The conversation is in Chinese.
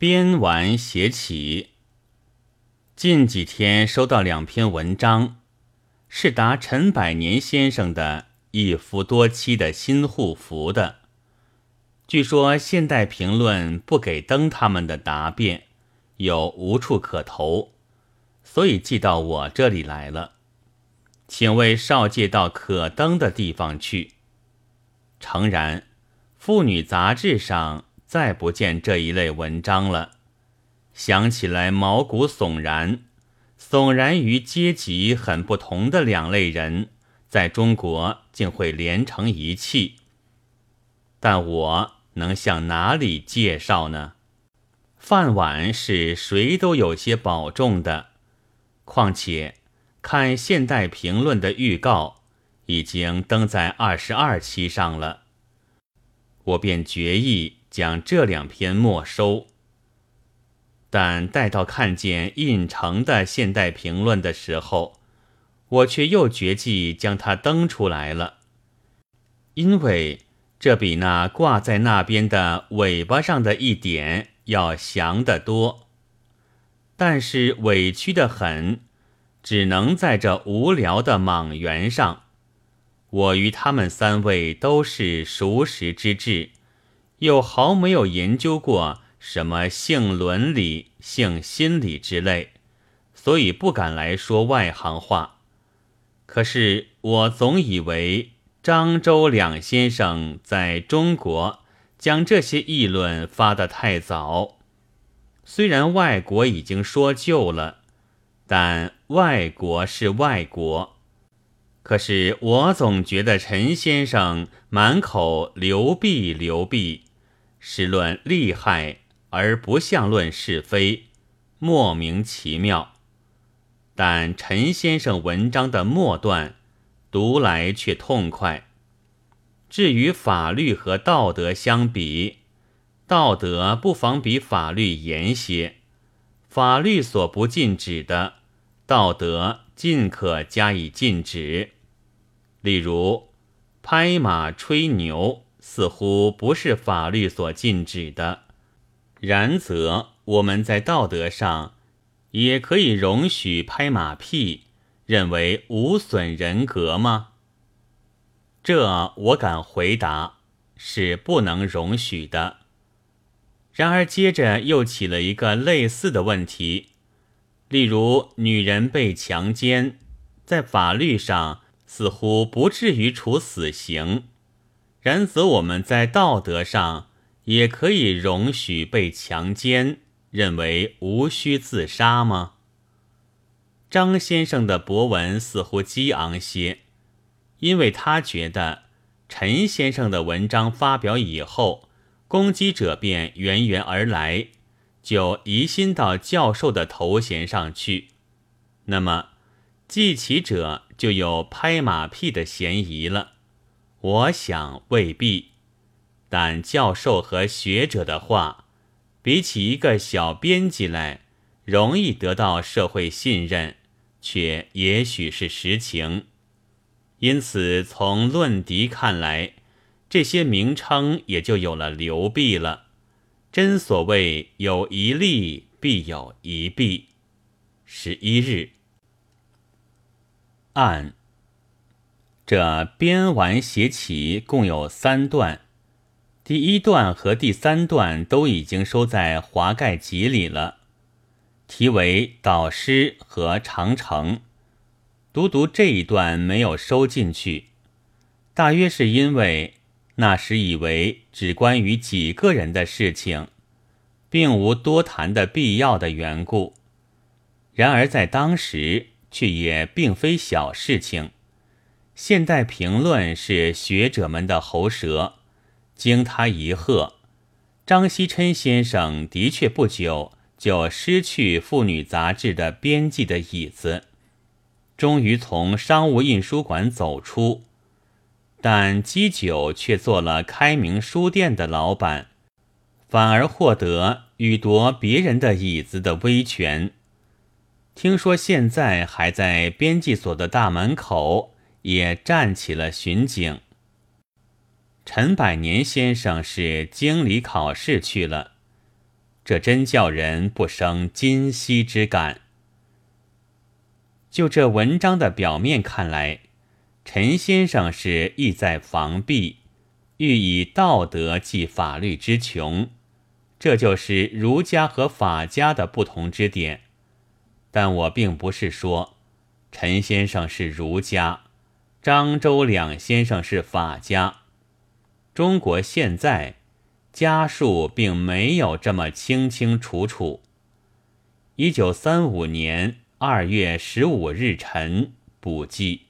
编完写起。近几天收到两篇文章，是答陈百年先生的一夫多妻的新护符的。据说现代评论不给登他们的答辩，有无处可投，所以寄到我这里来了。请为少借到可登的地方去。诚然，妇女杂志上再不见这一类文章了。想起来毛骨悚然，悚然于阶级很不同的两类人，在中国竟会连成一气。但我能向哪里介绍呢？饭碗是谁都有些保重的，况且看《现代评论》的预告，已经登在二十二期上了，我便决意将这两篇没收。但待到看见印成的《现代评论》的时候，我却又决计将它登出来了，因为这比那挂在那边的尾巴上的一点要详得多。但是委屈的很，只能在这无聊的莽原上。我与他们三位都是熟识之至，又毫没有研究过。什么性伦理、性心理之类，所以不敢来说外行话。可是我总以为张周两先生在中国将这些议论发得太早。虽然外国已经说旧了，但外国是外国。可是我总觉得陈先生满口流弊流弊，是论厉害。而不像论是非，莫名其妙。但陈先生文章的末段读来却痛快。至于法律和道德相比，道德不妨比法律严些。法律所不禁止的，道德尽可加以禁止。例如，拍马吹牛，似乎不是法律所禁止的。然则我们在道德上也可以容许拍马屁，认为无损人格吗？这我敢回答是不能容许的。然而接着又起了一个类似的问题，例如女人被强奸，在法律上似乎不至于处死刑，然则我们在道德上。也可以容许被强奸，认为无需自杀吗？张先生的博文似乎激昂些，因为他觉得陈先生的文章发表以后，攻击者便源源而来，就疑心到教授的头衔上去，那么记起者就有拍马屁的嫌疑了。我想未必。但教授和学者的话，比起一个小编辑来，容易得到社会信任，却也许是实情。因此，从论敌看来，这些名称也就有了流弊了。真所谓有一利必有一弊。十一日，按这编完写起，共有三段。第一段和第三段都已经收在华盖集里了，题为《导师》和《长城》。独独这一段没有收进去，大约是因为那时以为只关于几个人的事情，并无多谈的必要的缘故。然而在当时却也并非小事情。现代评论是学者们的喉舌。经他一喝，张锡琛先生的确不久就失去《妇女杂志》的编辑的椅子，终于从商务印书馆走出，但基久却做了开明书店的老板，反而获得与夺别人的椅子的威权。听说现在还在编辑所的大门口也站起了巡警。陈百年先生是经理考试去了，这真叫人不生今昔之感。就这文章的表面看来，陈先生是意在防弊，欲以道德济法律之穷，这就是儒家和法家的不同之点。但我并不是说陈先生是儒家，张周两先生是法家。中国现在家数并没有这么清清楚楚。一九三五年二月十五日晨补记。